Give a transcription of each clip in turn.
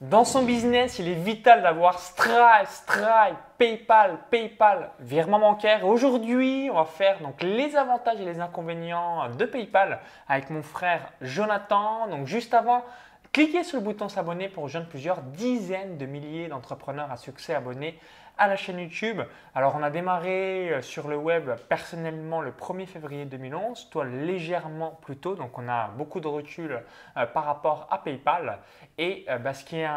Dans son business, il est vital d'avoir Stripe, Stripe, PayPal, PayPal, virement bancaire. Aujourd'hui, on va faire les avantages et les inconvénients de PayPal avec mon frère Jonathan. Donc juste avant, cliquez sur le bouton s'abonner pour rejoindre plusieurs dizaines de milliers d'entrepreneurs à succès abonnés à la chaîne YouTube. Alors on a démarré euh, sur le web personnellement le 1er février 2011, toi légèrement plus tôt, donc on a beaucoup de recul euh, par rapport à PayPal. Et euh, bah, ce qui est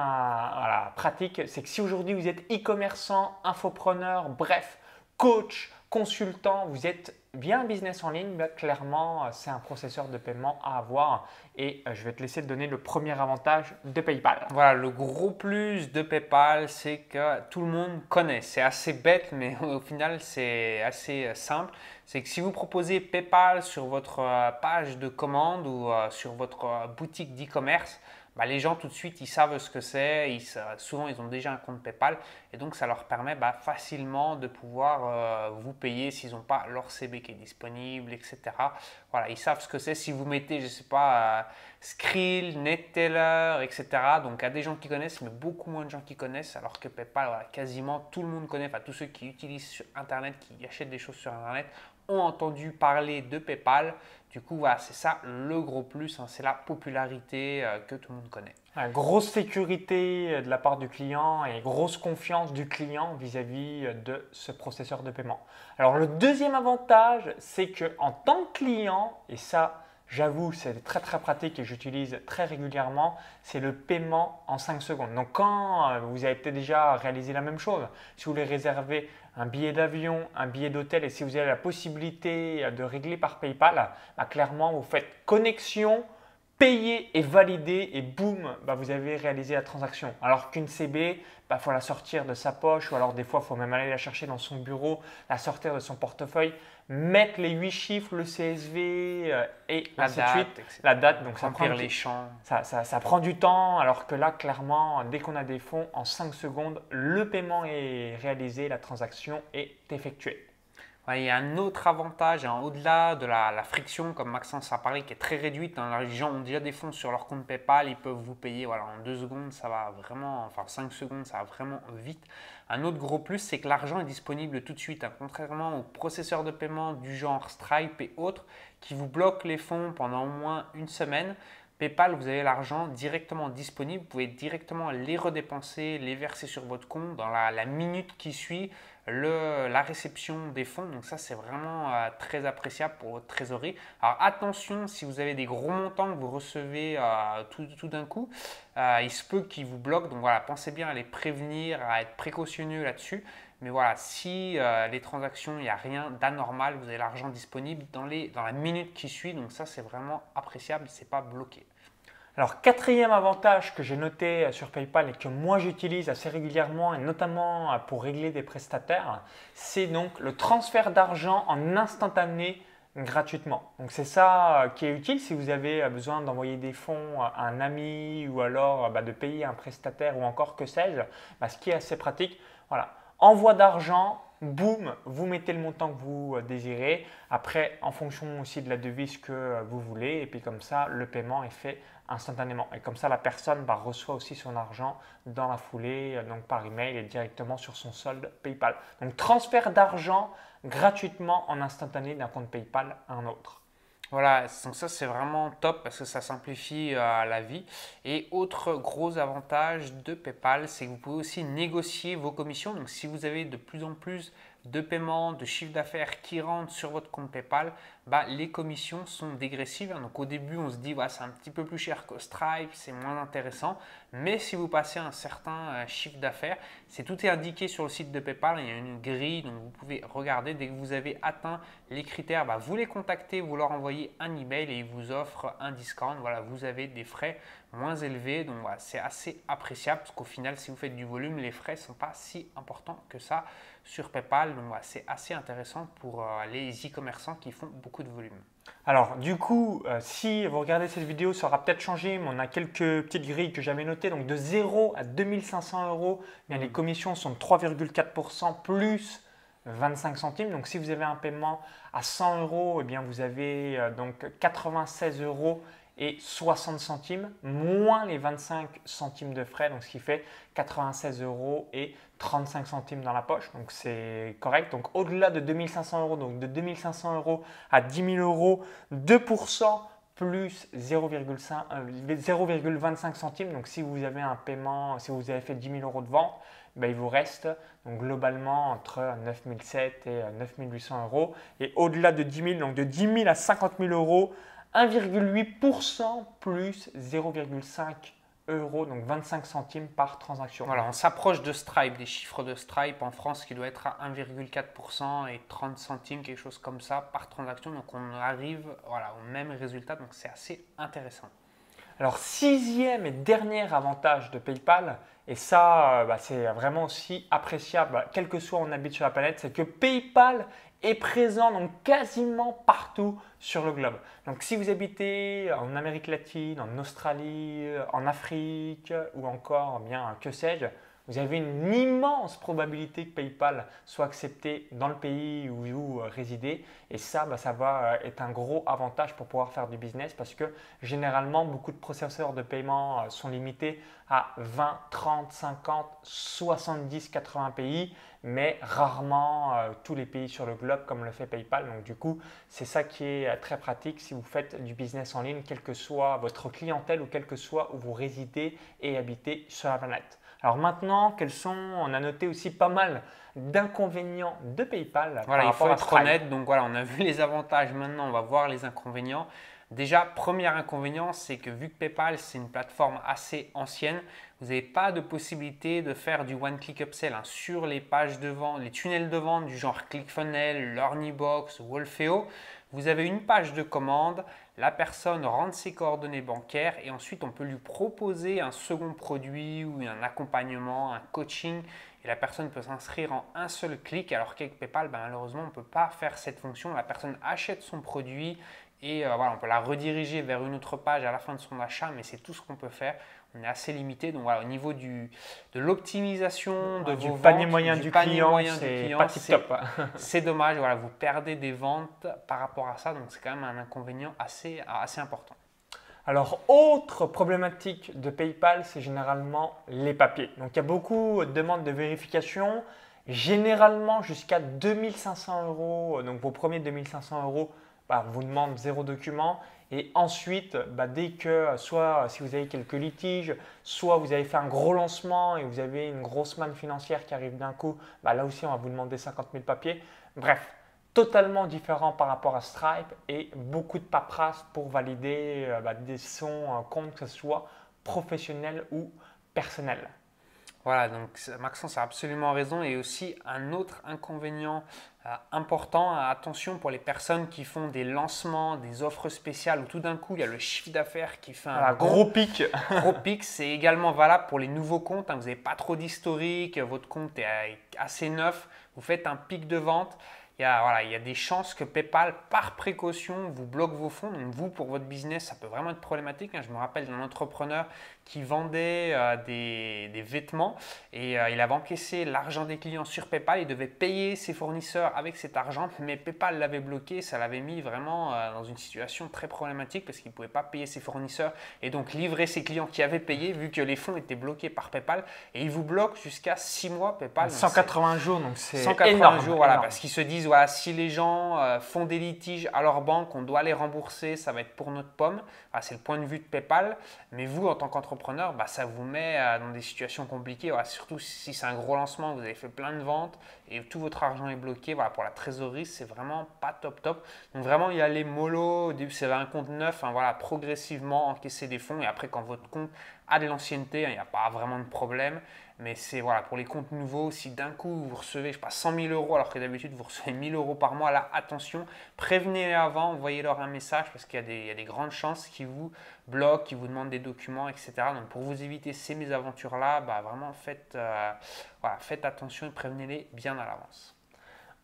pratique, c'est que si aujourd'hui vous êtes e-commerçant, infopreneur, bref, coach, consultant, vous êtes bien un business en ligne, clairement, c'est un processeur de paiement à avoir. Et euh, je vais te laisser te donner le premier avantage de PayPal. Voilà, le gros plus de PayPal, c'est que tout le monde connaît. C'est assez bête, mais au final, c'est assez euh, simple. C'est que si vous proposez PayPal sur votre euh, page de commande ou sur votre boutique d'e-commerce, bah, les gens tout de suite, ils savent ce que c'est, souvent ils ont déjà un compte PayPal et donc ça leur permet bah, facilement de pouvoir euh, vous payer s'ils n'ont pas leur CB qui est disponible, etc. Voilà, ils savent ce que c'est. Si vous mettez, je sais pas, euh, Skrill, NetTeller, etc. Donc a des gens qui connaissent, mais beaucoup moins de gens qui connaissent, alors que PayPal, quasiment tout le monde connaît, enfin tous ceux qui utilisent sur Internet, qui achètent des choses sur Internet, ont entendu parler de PayPal. Du coup, voilà, c'est ça le gros plus, hein, c'est la popularité euh, que tout le monde connaît. grosse sécurité euh, de la part du client et grosse confiance du client vis-à-vis euh, de ce processeur de paiement. Alors le deuxième avantage, c'est que en tant que client, et ça, j'avoue, c'est très très pratique et j'utilise très régulièrement, c'est le paiement en 5 secondes. Donc quand vous avez peut-être déjà réalisé la même chose, si vous voulez réserver un billet d'avion, un billet d'hôtel et si vous avez la possibilité de régler par PayPal, bah, clairement vous faites connexion, payer et valider et boum, bah, vous avez réalisé la transaction. Alors qu'une CB, il bah, faut la sortir de sa poche ou alors des fois il faut même aller la chercher dans son bureau, la sortir de son portefeuille, mettre les 8 chiffres, le CSV euh, et la ainsi date, de suite. La date, donc ça prend, les champs. Ça, ça, ça, prend du temps alors que là clairement, dès qu'on a des fonds, en 5 secondes, le paiement est réalisé, la transaction est effectuée il y a un autre avantage, hein, au-delà de la, friction, comme Maxence a parlé, qui est très réduite. Hein, les gens ont déjà des fonds sur leur compte PayPal, ils peuvent vous payer en deux secondes, ça va vraiment, enfin 5 secondes, ça va vraiment vite. Un autre gros plus, c'est que l'argent est disponible tout de suite, hein, contrairement aux processeurs de paiement du genre Stripe et autres, qui vous bloquent les fonds pendant au moins une semaine. PayPal, vous avez l'argent directement disponible, vous pouvez directement les redépenser, les verser sur votre compte dans la minute qui suit la réception des fonds. Donc ça, c'est vraiment euh, très appréciable pour votre trésorerie. Alors attention, si vous avez des gros montants que vous recevez euh, tout, d'un coup, euh, il se peut qu'ils vous bloquent. Donc voilà, pensez bien à les prévenir, à être précautionneux là-dessus. Mais voilà, si les transactions, il n'y a rien d'anormal, vous avez l'argent disponible dans, dans la minute qui suit. Donc ça, c'est vraiment appréciable, c'est pas bloqué. Alors, quatrième avantage que j'ai noté sur PayPal et que moi j'utilise assez régulièrement et notamment pour régler des prestataires, c'est donc le transfert d'argent en instantané gratuitement. Donc c'est ça euh, qui est utile si vous avez euh, besoin d'envoyer des fonds à un ami ou alors euh, bah, de payer un prestataire ou encore que sais-je. Bah, ce qui est assez pratique, voilà, envoi d'argent, boum, vous mettez le montant que vous désirez. Après, en fonction aussi de la devise que vous voulez, et puis comme ça, le paiement est fait instantanément. Et comme ça, la personne bah, reçoit aussi son argent dans la foulée, euh, donc par email et directement sur son solde PayPal. Donc transfert d'argent gratuitement en instantané d'un compte PayPal à un autre. Voilà, donc ça c'est vraiment top parce que ça simplifie euh, la vie. Et autre gros avantage de PayPal, c'est que vous pouvez aussi négocier vos commissions. Donc si vous avez de plus en plus de paiement, de chiffre d'affaires qui rentrent sur votre compte PayPal, bah, les commissions sont dégressives. Donc au début, on se dit c'est un petit peu plus cher que Stripe, c'est moins intéressant. Mais si vous passez un certain euh, chiffre d'affaires, c'est tout est indiqué sur le site de PayPal. Il y a une grille, donc vous pouvez regarder. Dès que vous avez atteint les critères, bah, vous les contactez, vous leur envoyez un email et ils vous offrent un discount. Voilà, vous avez des frais moins élevés. Donc c'est assez appréciable parce qu'au final, si vous faites du volume, les frais ne sont pas si importants que ça sur PayPal. Donc c'est assez intéressant pour euh, les e-commerçants qui font beaucoup de volume. Alors du coup, euh, si vous regardez cette vidéo, ça aura peut-être changé, mais on a quelques petites grilles que j'avais notées. Donc de 0 à 2500 euros, bien, les mm. commissions sont de 3,4% plus 25 centimes. Donc si vous avez un paiement à 100 euros, eh bien, vous avez euh, donc 96 euros et 60 centimes, moins les 25 centimes de frais, donc ce qui fait 96 euros et 35 centimes dans la poche. Donc c'est correct. Donc au-delà de 2500 euros, donc de 2500 euros à 10 000 euros, 2% plus 0,25 euh, centimes. Donc si vous avez un paiement, si vous avez fait 10 000 euros de vente, ben, il vous reste donc globalement entre 9007 et 9800 euh, euros. Et au-delà de 10 000, donc de 10 000 à 50 000 euros, 1,8% plus 0,5 euros, donc 25 centimes par transaction. Voilà, on s'approche de Stripe, des chiffres de Stripe en France qui doit être à 1,4% et 30 centimes, quelque chose comme ça par transaction. Donc on arrive au même résultat, donc c'est assez intéressant. Alors sixième et dernier avantage de PayPal, et ça, euh, bah, c'est vraiment aussi appréciable, quel que soit on habite sur la planète, c'est que PayPal est présent donc quasiment partout sur le globe. Donc si vous habitez en Amérique latine, en Australie, en Afrique ou encore bien que sais-je, vous avez une immense probabilité que PayPal soit accepté dans le pays où vous résidez. Et ça, bah, ça va euh, être un gros avantage pour pouvoir faire du business parce que généralement, beaucoup de processeurs de paiement euh, sont limités à 20, 30, 50, 70, 80 pays, mais rarement euh, tous les pays sur le globe comme le fait PayPal. Donc du coup, c'est ça qui est très pratique si vous faites du business en ligne, quelle que soit votre clientèle ou quel que soit où vous résidez et habitez sur la planète. Alors maintenant, quels sont, on a noté aussi pas mal d'inconvénients de PayPal. Voilà, il faut être honnête. Donc voilà, on a vu les avantages. Maintenant, on va voir les inconvénients. Déjà, premier inconvénient, c'est que vu que PayPal, c'est une plateforme assez ancienne, vous n'avez pas de possibilité de faire du one-click upsell hein, sur les pages de vente, les tunnels de vente du genre ClickFunnels, LearnyBox, Wolfeo. Vous avez une page de commande, la personne rentre ses coordonnées bancaires et ensuite on peut lui proposer un second produit ou un accompagnement, un coaching et la personne peut s'inscrire en un seul clic alors qu'avec PayPal, ben, malheureusement on ne peut pas faire cette fonction. La personne achète son produit et euh, voilà, on peut la rediriger vers une autre page à la fin de son achat, mais c'est tout ce qu'on peut faire on est assez limité. Donc voilà, au niveau du, de l'optimisation de du panier moyen du, client, c'est pas top. c'est dommage, voilà, vous perdez des ventes par rapport à ça, donc c'est quand même un inconvénient assez, assez important. Alors, autre problématique de PayPal, c'est généralement les papiers. Donc, il y a beaucoup de demandes de vérification, généralement jusqu'à 2500 euros. Donc, vos premiers 2500 euros bah, vous demandent zéro document et ensuite, bah, dès que soit si vous avez quelques litiges, soit vous avez fait un gros lancement et vous avez une grosse manne financière qui arrive d'un coup, bah, là aussi on va vous demander 50 000 papiers. Bref, totalement différent par rapport à Stripe et beaucoup de paperasse pour valider euh, des sons compte, que ce soit professionnel ou personnel. Voilà, donc Maxence a absolument raison. Et aussi un autre inconvénient euh, important, attention pour les personnes qui font des lancements, des offres spéciales où tout d'un coup il y a le chiffre d'affaires qui fait un gros pic. gros pic, c'est également valable pour les nouveaux comptes. Hein. vous n'avez pas trop d'historique, votre compte est assez neuf, vous faites un pic de vente il y, a, voilà, il y a des chances que PayPal, par précaution, vous bloque vos fonds. Donc vous, pour votre business, ça peut vraiment être problématique. Hein. Je me rappelle d'un entrepreneur qui vendait euh, des, vêtements et euh, il avait encaissé l'argent des clients sur PayPal. Il devait payer ses fournisseurs avec cet argent, mais PayPal l'avait bloqué. Ça l'avait mis vraiment euh, dans une situation très problématique parce qu'il ne pouvait pas payer ses fournisseurs et donc livrer ses clients qui avaient payé vu que les fonds étaient bloqués par PayPal. Et il vous bloque jusqu'à 6 mois PayPal. 180 jours, donc c'est 180 jours, voilà, parce qu'ils se disent si les gens euh, font des litiges à leur banque, on doit les rembourser, ça va être pour notre pomme. c'est le point de vue de PayPal. Mais vous, en tant qu'entrepreneur, bah, ça vous met euh, dans des situations compliquées. surtout si c'est un gros lancement, vous avez fait plein de ventes et tout votre argent est bloqué. Pour la trésorerie, c'est vraiment pas top top. Donc vraiment, il y a les mollo. Au début, c'est un compte neuf. Hein, progressivement encaisser des fonds. Et après, quand votre compte a de l'ancienneté, il n'y a pas vraiment de problème. Mais c'est voilà, pour les comptes nouveaux, si d'un coup vous recevez, je sais pas, 100 000 euros alors que d'habitude vous recevez 1000 euros par mois, là attention, prévenez-les avant, envoyez-leur un message parce qu'il y, a des grandes chances qu'ils vous bloquent, qu'ils vous demandent des documents, etc. Donc pour vous éviter ces mésaventures-là, bah, vraiment faites, euh, faites attention et prévenez-les bien à l'avance.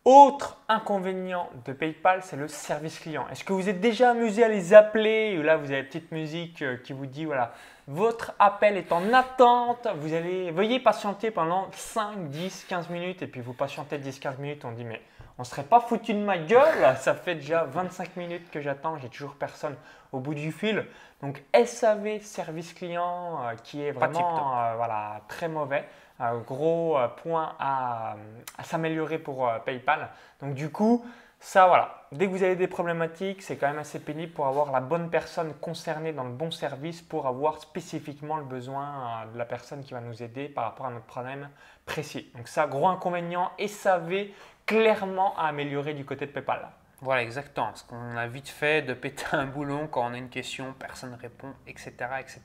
Autre inconvénient de PayPal, c'est le service client. Est-ce que vous êtes déjà amusé à les appeler? Là, vous avez une petite musique euh, qui vous dit voilà, votre appel est en attente. Vous allez, veuillez patienter pendant 5, 10, 15 minutes. Et puis vous patientez 10, 15 minutes. On dit, mais on serait pas foutu de ma gueule. Ça fait déjà 25 minutes que j'attends, j'ai toujours personne au bout du fil. Donc SAV service client euh, qui est vraiment euh, voilà, très mauvais. gros point à, à s'améliorer pour PayPal. Donc du coup, ça, voilà, dès que vous avez des problématiques, c'est quand même assez pénible pour avoir la bonne personne concernée dans le bon service pour avoir spécifiquement le besoin euh, de la personne qui va nous aider par rapport à notre problème précis. Donc ça, gros inconvénient et SAV clairement à améliorer du côté de PayPal. Voilà, exactement. Parce qu'on a vite fait de péter un boulon quand on a une question, personne ne répond, etc., etc.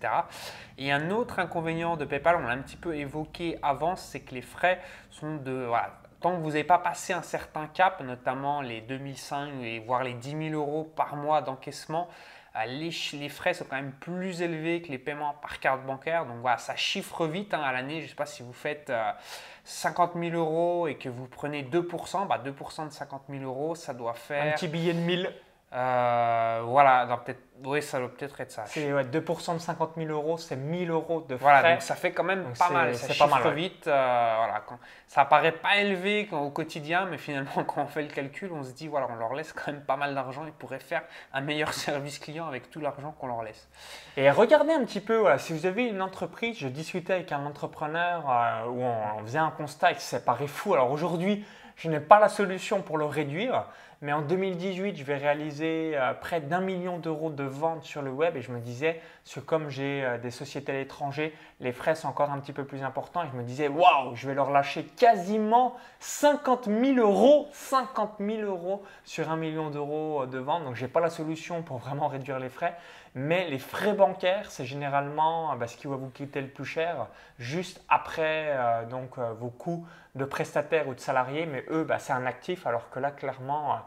Et un autre inconvénient de PayPal, on l'a un petit peu évoqué avant, c'est que les frais sont de tant que vous n'avez pas passé un certain cap, notamment les 2005 et voire les 10 000 euros par mois d'encaissement, euh, les, frais sont quand même plus élevés que les paiements par carte bancaire. Donc voilà, ça chiffre vite hein, à l'année. Je ne sais pas si vous faites 50 euh, 000 euros et que vous prenez 2%, bah 2% de 50 000 euros, ça doit faire... Un petit billet de 1000 euh, voilà, peut-être, oui, ça doit peut-être être ça. C'est 2% de 50 000 euros, c'est 1000 euros de frais. Voilà, donc ça fait quand même pas mal. Ça pas mal, vite. Euh, voilà, ça paraît pas élevé au quotidien, mais finalement, quand on fait le calcul, on se dit, voilà, on leur laisse quand même pas mal d'argent. Ils pourraient faire un meilleur service client avec tout l'argent qu'on leur laisse. Et regardez un petit peu, voilà, si vous avez une entreprise, je discutais avec un entrepreneur euh, où on, faisait un constat et ça paraît fou. Alors aujourd'hui, je n'ai pas la solution pour le réduire, mais en 2018, je vais réaliser euh, près d'un million d'euros de ventes sur le web et je me disais, comme j'ai euh, des sociétés à l'étranger, les frais sont encore un petit peu plus importants et je me disais, waouh, je vais leur lâcher quasiment 50 000 euros, 50 000 euros sur un million d'euros de ventes. Donc, je n'ai pas la solution pour vraiment réduire les frais. Mais les frais bancaires, c'est généralement bah, ce qui va vous coûter le plus cher, juste après euh, donc, vos coûts de prestataires ou de salariés. Mais eux, bah, c'est un actif, alors que là, clairement,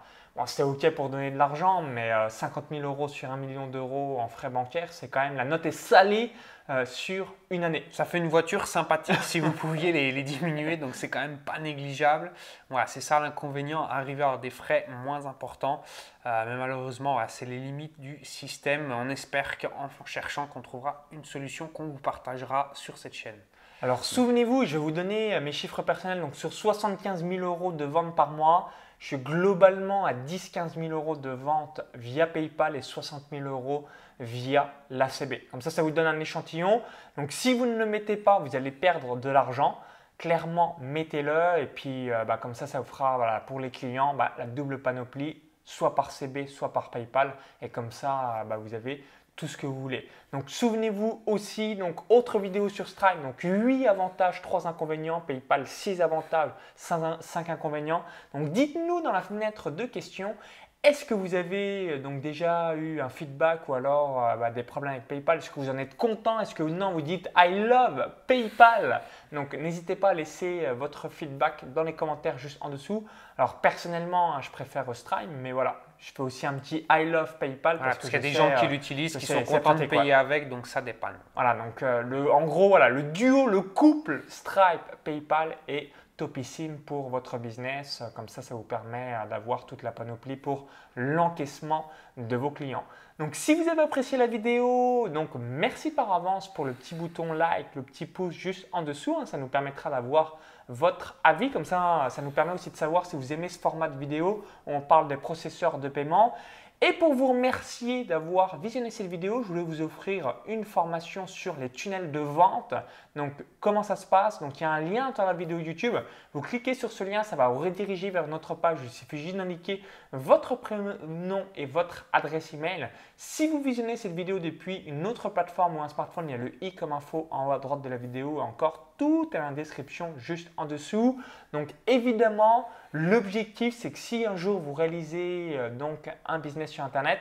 c'est OK pour donner de l'argent, mais 50 euh, 000 euros sur 1 million d'euros en frais bancaires, c'est quand même la note est salée euh, sur une année. Ça fait une voiture sympathique si vous pouviez les, diminuer, donc c'est quand même pas négligeable. Voilà, c'est ça l'inconvénient, arriver à avoir des frais moins importants. Euh, mais malheureusement, c'est les limites du système. On espère qu'en cherchant qu'on trouvera une solution qu'on vous partagera sur cette chaîne. Alors souvenez-vous, je vais vous donner mes chiffres personnels. Donc sur 75 000 euros de vente par mois, je suis globalement à 10-15 000 euros de vente via PayPal et 60 000 euros via l'ACB. Comme ça, ça vous donne un échantillon. Donc, si vous ne le mettez pas, vous allez perdre de l'argent. Clairement, mettez-le et puis euh, bah, comme ça, ça vous fera pour les clients bah, la double panoplie, soit par CB, soit par PayPal. Et comme ça, bah, vous avez tout ce que vous voulez. Donc souvenez-vous aussi, donc autre vidéo sur Stripe, donc 8 avantages, 3 inconvénients, PayPal 6 avantages, 5, inconvénients. Donc dites-nous dans la fenêtre de questions, est-ce que vous avez euh, donc déjà eu un feedback ou alors euh, bah, des problèmes avec PayPal? Est-ce que vous en êtes content? Est-ce que non, vous dites I love PayPal? Donc n'hésitez pas à laisser euh, votre feedback dans les commentaires juste en dessous. Alors personnellement, hein, je préfère Stripe, mais voilà, je fais aussi un petit I love PayPal parce, qu'il y a des gens qui l'utilisent, qui sont contents de payer avec, donc ça dépend. Voilà, donc le, en gros, voilà, le duo, le couple Stripe PayPal est topissime pour votre business. Comme ça, ça vous permet euh, d'avoir toute la panoplie pour l'encaissement de vos clients. Donc, si vous avez apprécié la vidéo, donc merci par avance pour le petit bouton like, le petit pouce juste en dessous. Hein. ça nous permettra d'avoir votre avis. Comme ça, ça nous permet aussi de savoir si vous aimez ce format de vidéo où on parle des processeurs de paiement. Et pour vous remercier d'avoir visionné cette vidéo, je voulais vous offrir une formation sur les tunnels de vente. Donc, comment ça se passe? Donc, il y a un lien dans la vidéo YouTube. Vous cliquez sur ce lien, ça va vous rediriger vers notre page. Il suffit juste d'indiquer votre prénom et votre adresse email. Si vous visionnez cette vidéo depuis une autre plateforme ou un smartphone, il y a le i comme info en haut à droite de la vidéo. Encore tout est dans la description juste en dessous. Donc, évidemment, l'objectif, c'est que si un jour vous réalisez euh, donc un business sur Internet,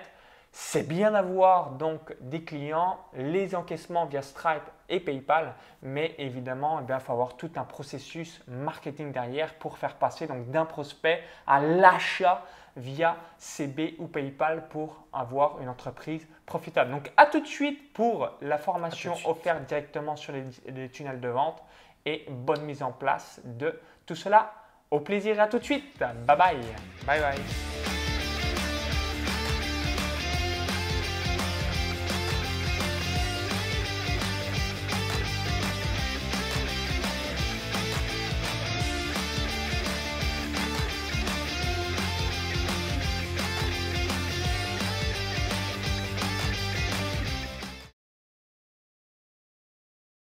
c'est bien d'avoir donc des clients, les encaissements via Stripe et PayPal, mais évidemment, eh il faut avoir tout un processus marketing derrière pour faire passer donc d'un prospect à l'achat via CB ou PayPal pour avoir une entreprise profitable. Donc à tout de suite pour la formation offerte directement sur les, les tunnels de vente et bonne mise en place de tout cela. Au plaisir, à tout de suite. Bye bye. Bye bye.